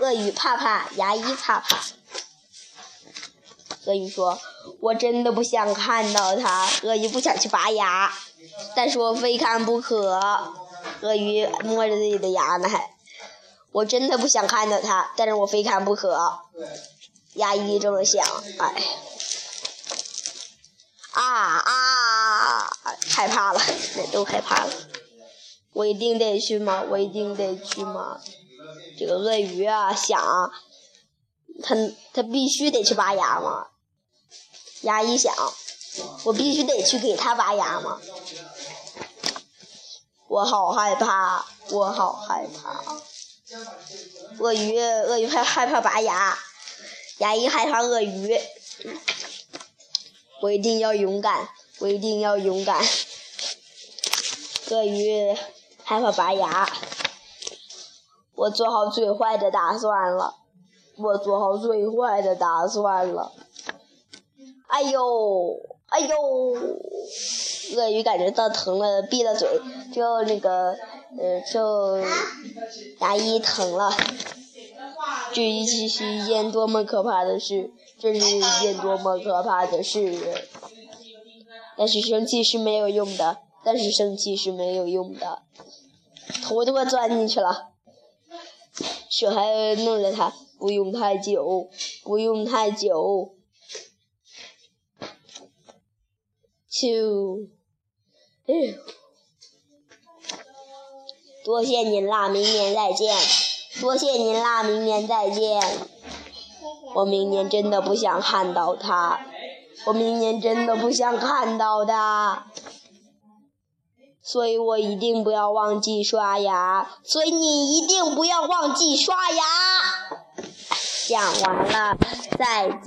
鳄鱼怕怕，牙医怕怕。鳄鱼说：“我真的不想看到它。”鳄鱼不想去拔牙，但是我非看不可。鳄鱼摸着自己的牙呢，还。我真的不想看到它，但是我非看不可。牙医这么想，哎，啊啊，害怕了，都害怕了。我一定得去吗？我一定得去吗？这个鳄鱼啊，想，他他必须得去拔牙吗？牙医想，我必须得去给他拔牙吗？我好害怕，我好害怕。鳄鱼，鳄鱼害害怕拔牙，牙医害怕鳄鱼。我一定要勇敢，我一定要勇敢。鳄鱼害怕拔牙，我做好最坏的打算了，我做好最坏的打算了。哎呦，哎呦！鳄鱼感觉到疼了，闭了嘴，就那个，呃，就牙医疼了。这是一件多么可怕的事！这是一件多么可怕的事！但是生气是没有用的，但是生气是没有用的。头都快钻进去了，手还弄着它，不用太久，不用太久。就。多谢您啦，明年再见。多谢您啦，明年再见。我明年真的不想看到他，我明年真的不想看到他，所以我一定不要忘记刷牙，所以你一定不要忘记刷牙。讲完了，再见。